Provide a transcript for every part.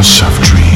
House of Dreams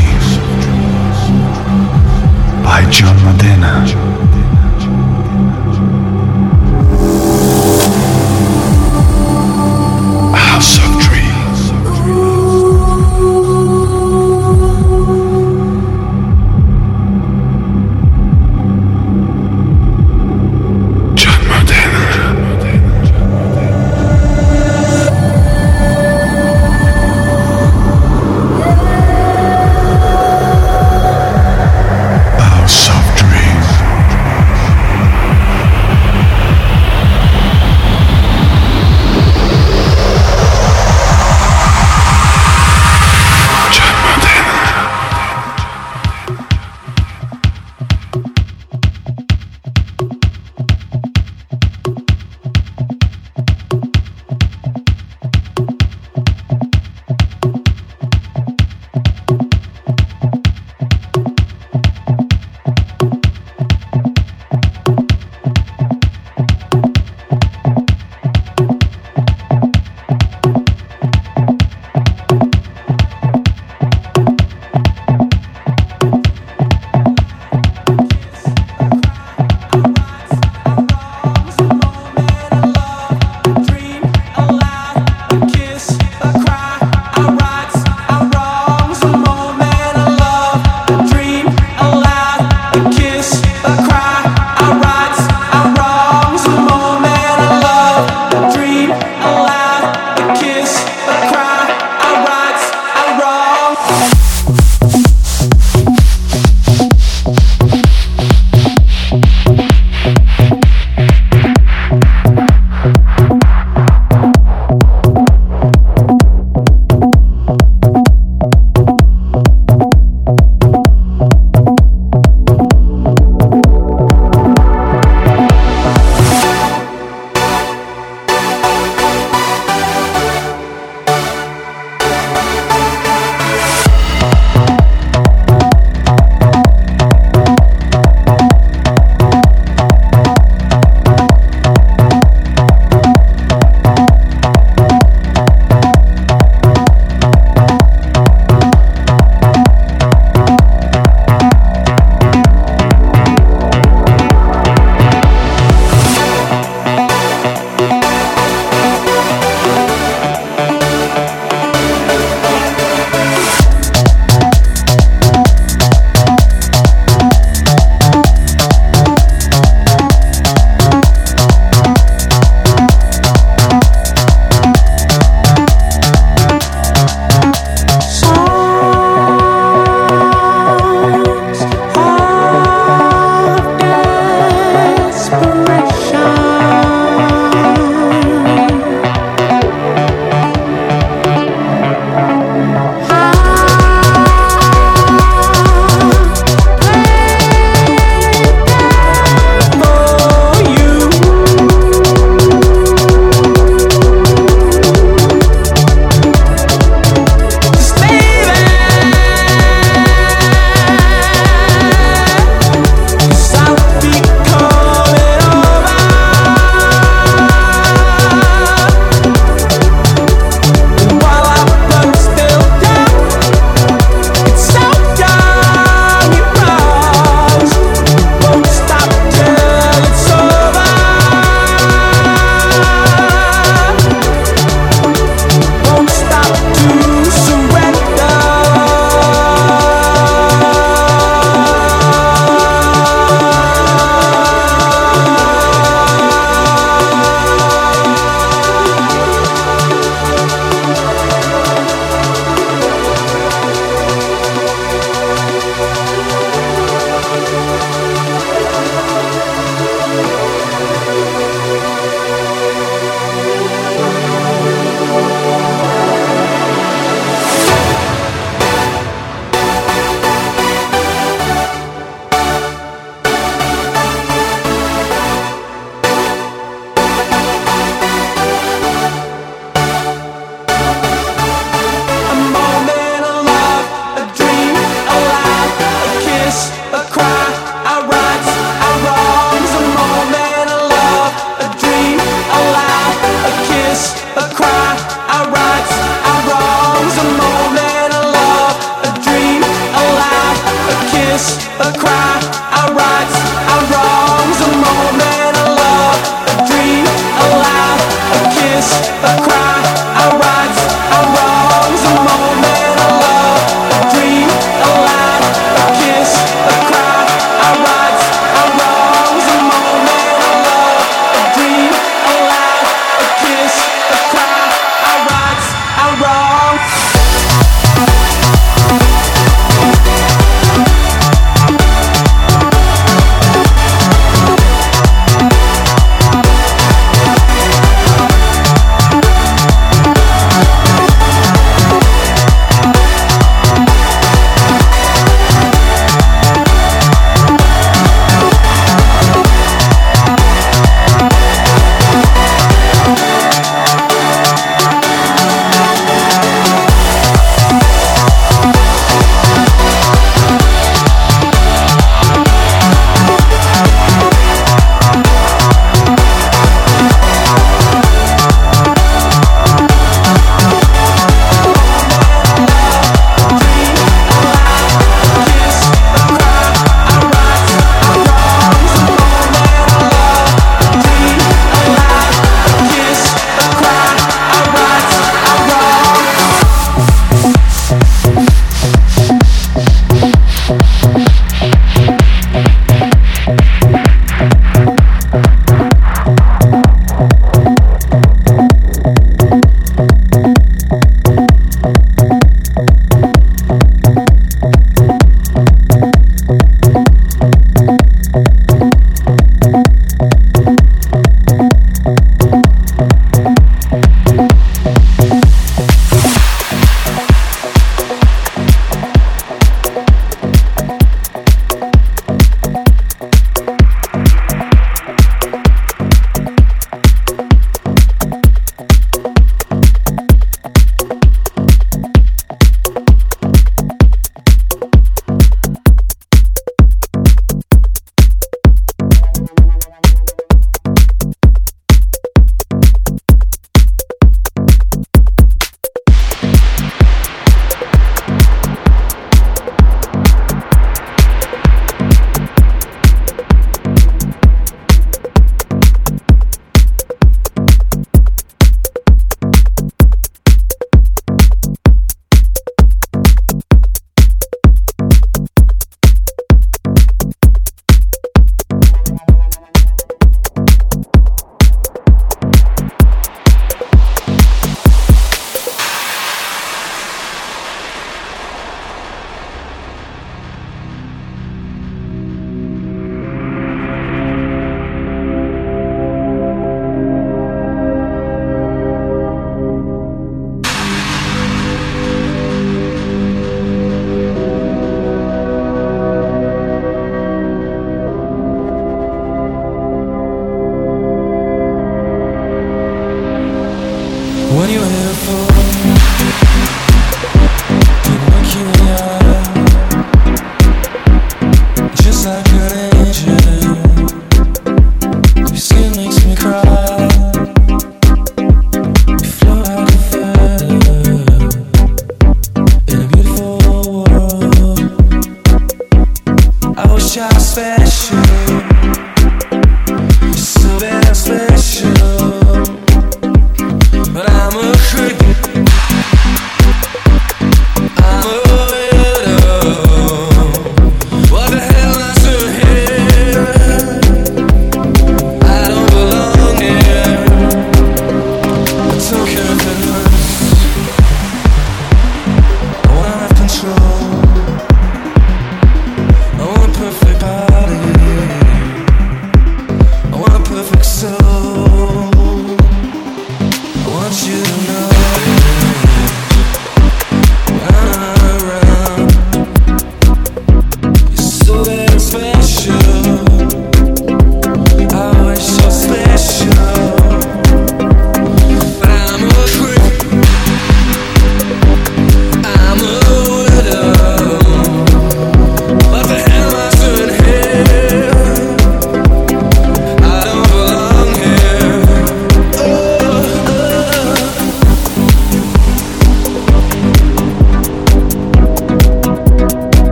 so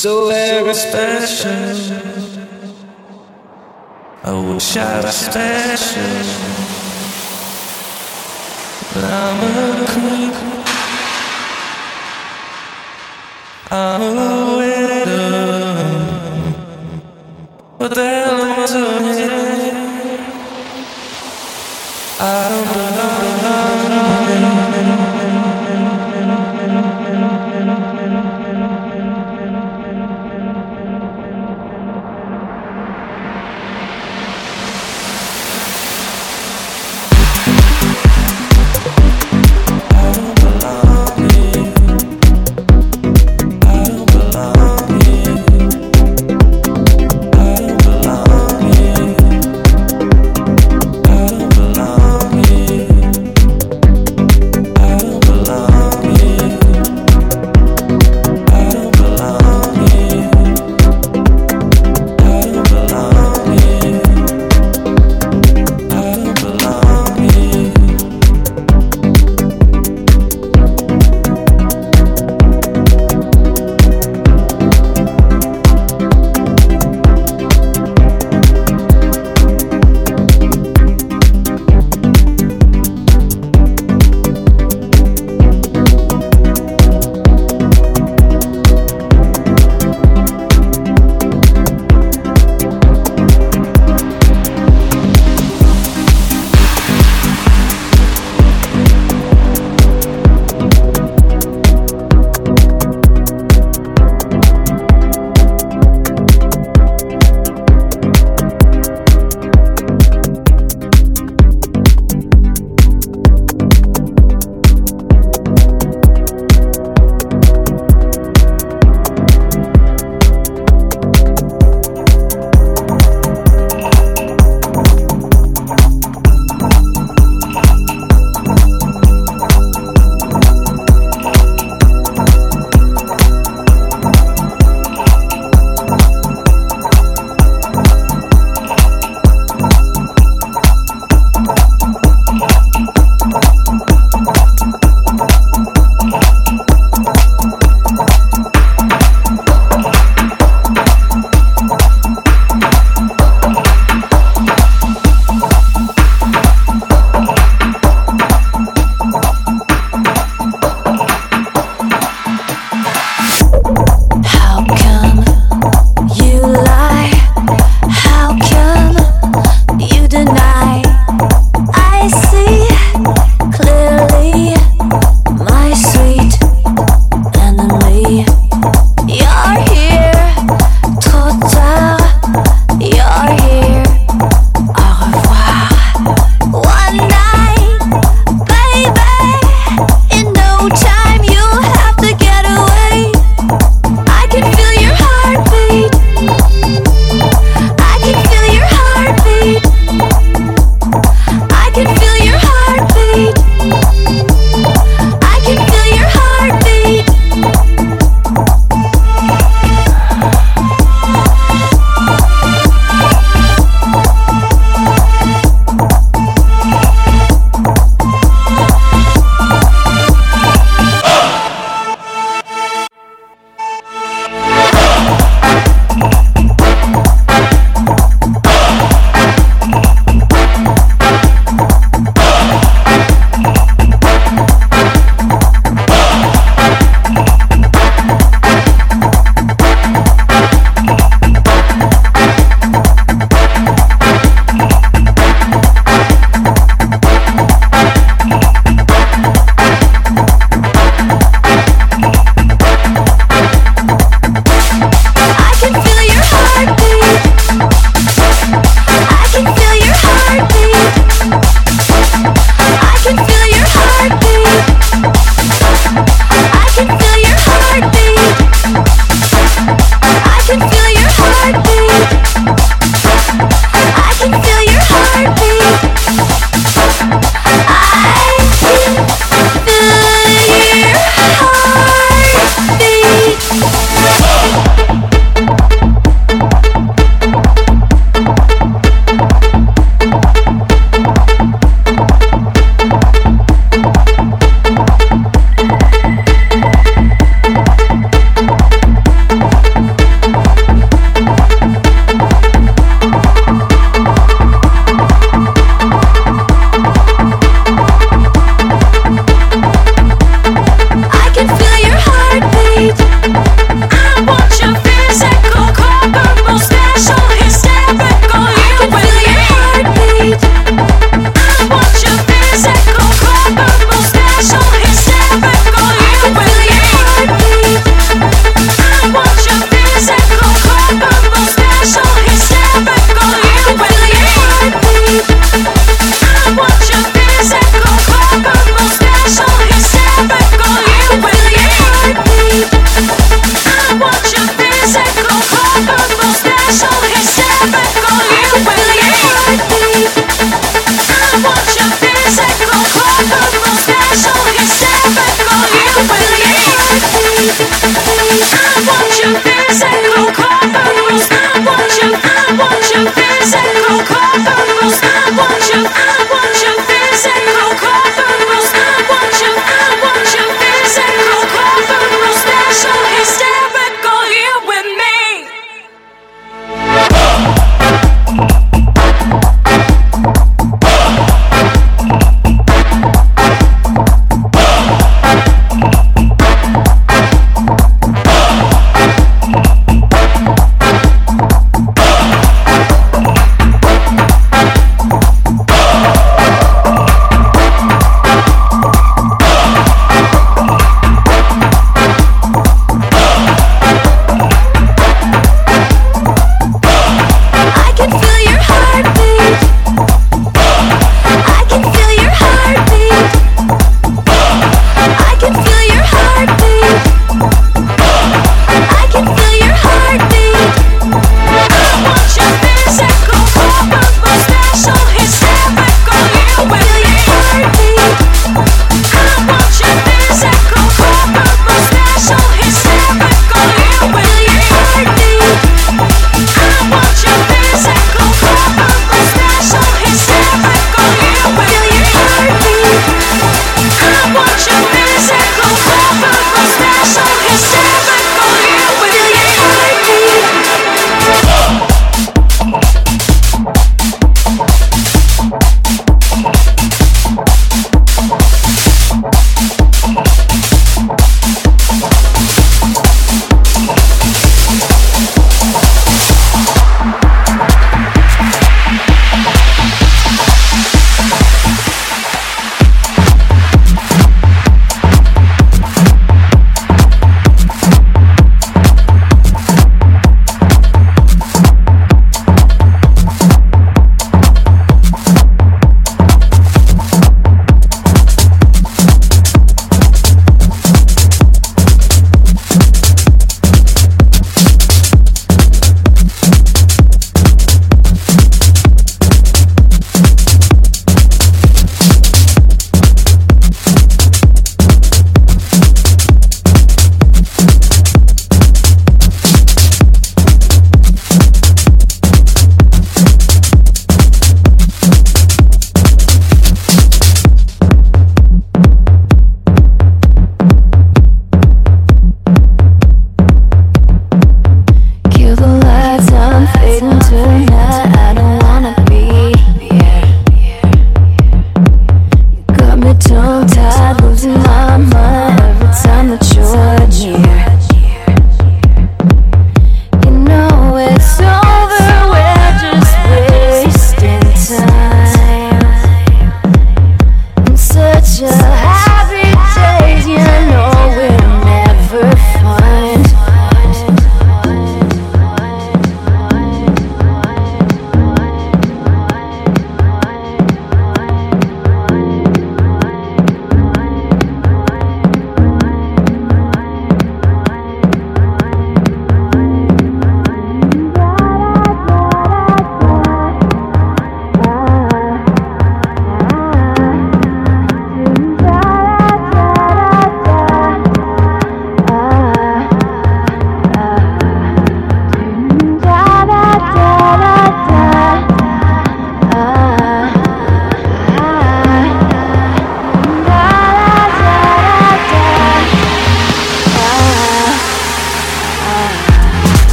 so very special. I wish I was special, but I'm a creep. I'm a widow. What the hell am I doing?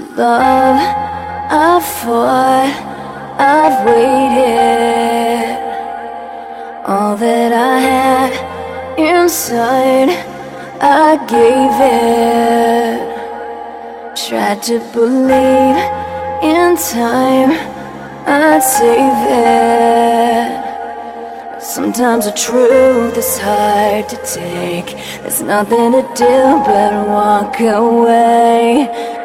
Love. I fought, I've waited. All that I had inside, I gave it. Tried to believe in time, I'd save it. Sometimes the truth is hard to take. There's nothing to do but walk away.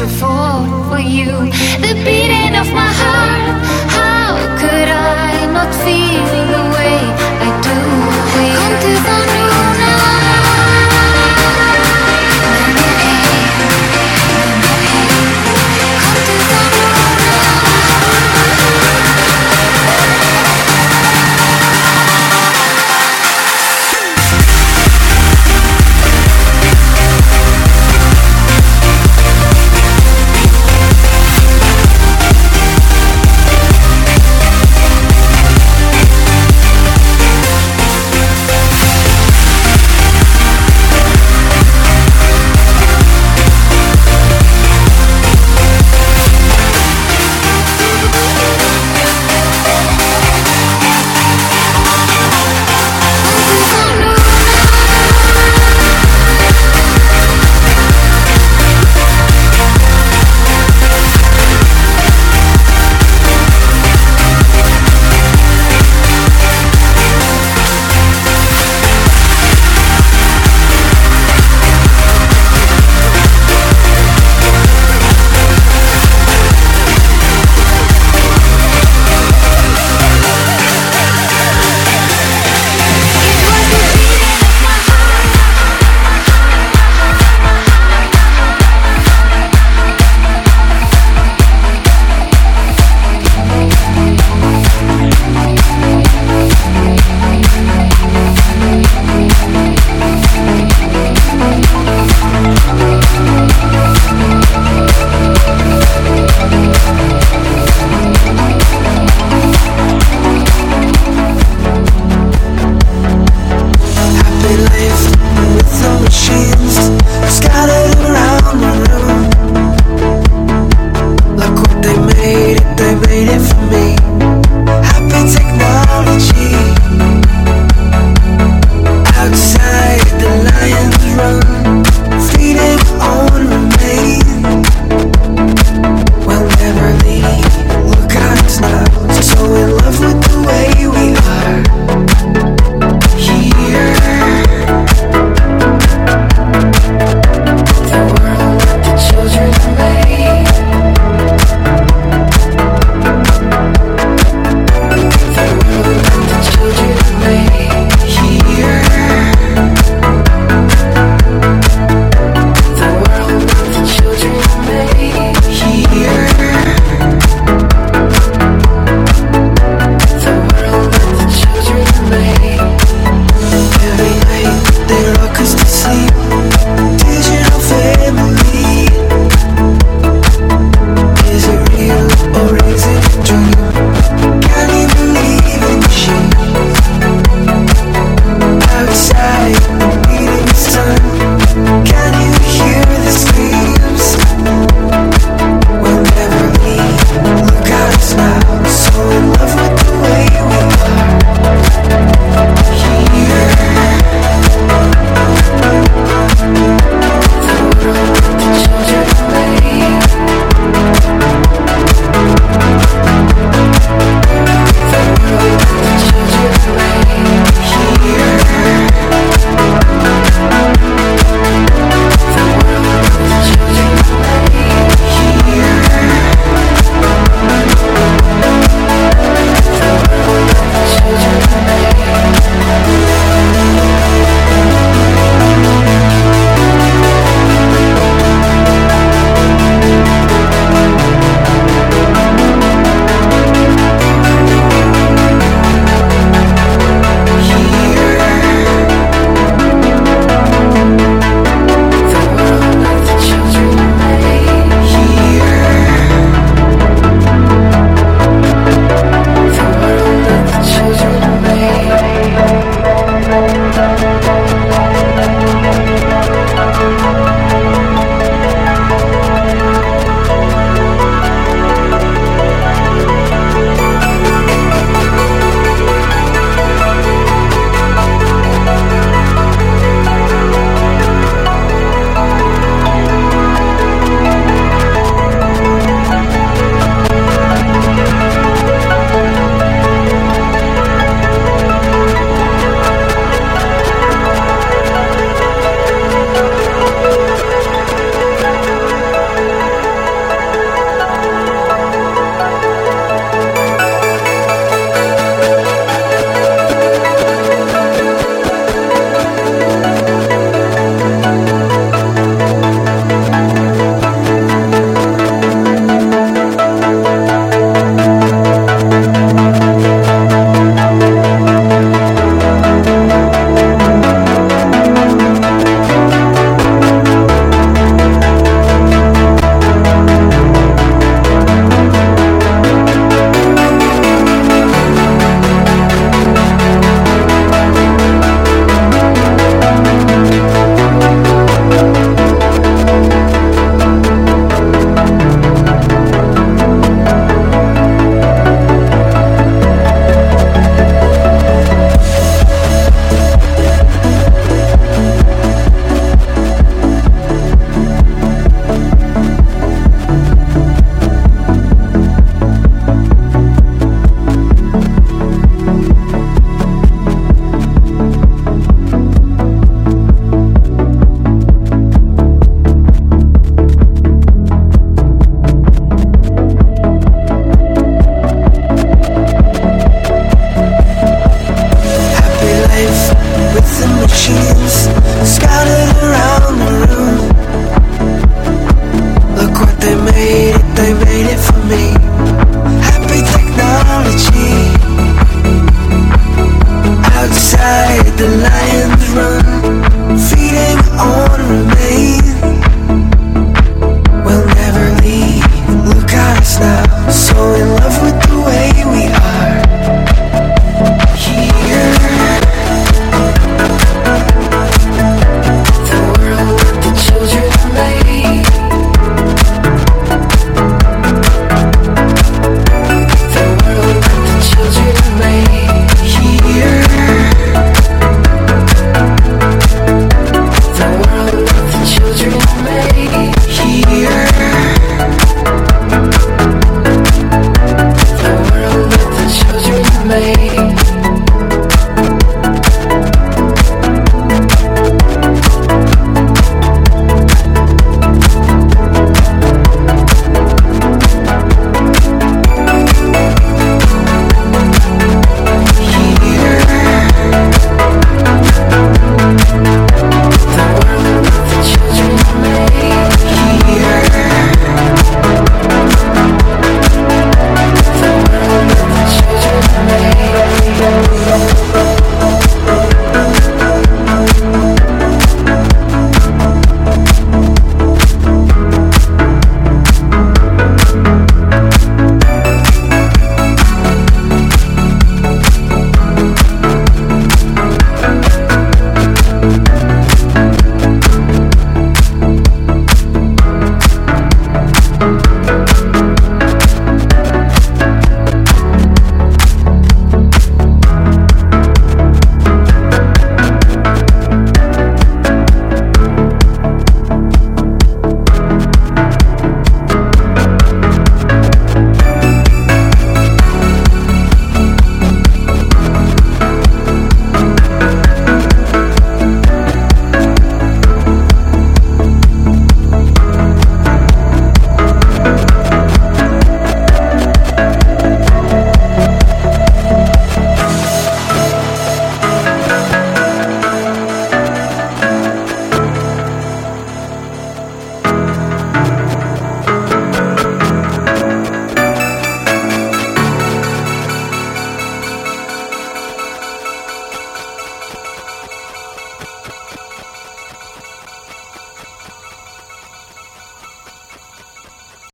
To fall for you. The beating of my heart, how could I not feel the way I do? Come to the